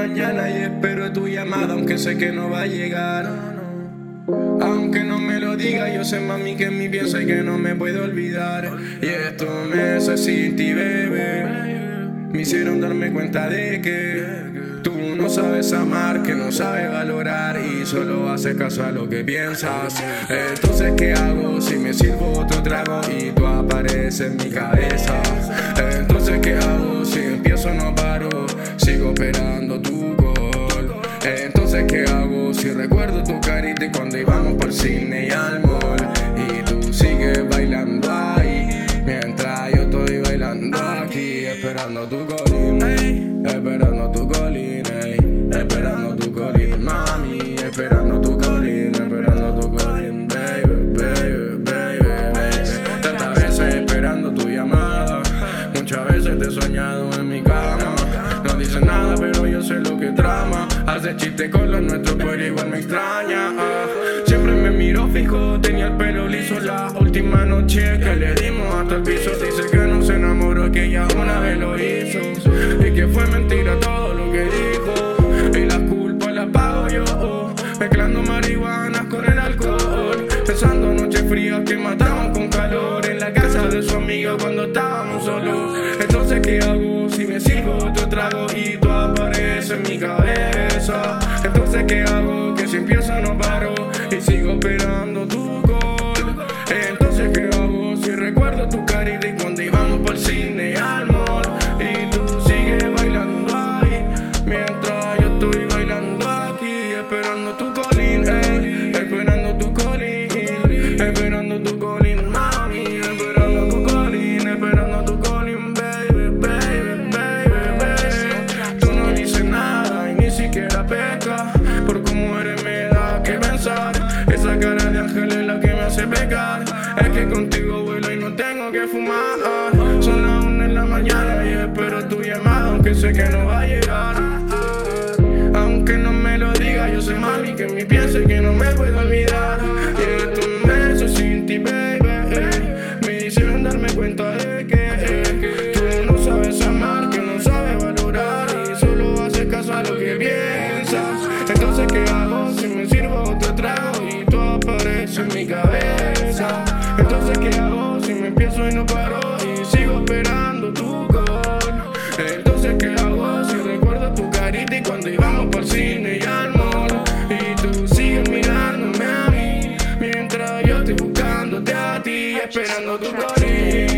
mañana y espero tu llamada, aunque sé que no va a llegar. Aunque no me lo diga, yo sé mami que en mí piensa y que no me puedo olvidar. Y esto me hace sin ti, bebé. Me hicieron darme cuenta de que tú no sabes amar, que no sabes valorar y solo haces caso a lo que piensas. Entonces, ¿qué hago si me sirvo otro trago y tú apareces en mi cabeza? Entonces, ¿qué hago si empiezo no paro? Sigo esperando tu gol. Entonces, ¿qué hago si recuerdo tu carita y cuando íbamos por cine y al mall? Y tú sigues bailando ahí mientras yo estoy bailando aquí, esperando tu colín, esperando tu colín, esperando tu colín, mami, esperando tu colín, esperando tu colín, baby, baby, baby, baby. Tantas veces esperando tu llamada, muchas veces te he soñado sé lo que trama. Hace chiste con los nuestros, pero igual me extraña. ah. Siempre me miro fijo, tenía el pelo liso la última noche que le dimos hasta el piso. Dice que no se enamoró, que ella una vez lo hizo. Y que fue mentira todo lo que dijo. Y la culpa la pago yo, mezclando marihuana con el alcohol. Pensando noches frías que mataban con esperando tu colín, esperando tu colín, mami, esperando tu colín, esperando tu colín, baby, baby, baby, baby. Tú no dices nada y ni siquiera peca, por cómo eres me da que pensar. Esa cara de ángel es la que me hace pecar. Es que contigo vuelo y no tengo que fumar. Son las una en la mañana y espero tu llamada, aunque sé que no y que me piense que no me puedo olvidar. Tiene tus besos sin ti, baby. Eh. Me hicieron darme cuenta de que, eh, tú no sabes amar, que no sabes valorar y solo haces caso a lo que piensas. Entonces, ¿qué hago si me sirvo otro trago y tú apareces en mi cabeza? Entonces, ¿qué hago si me empiezo y no paro y sigo esperando tú? Esperándote a ti, esperando tu cariño.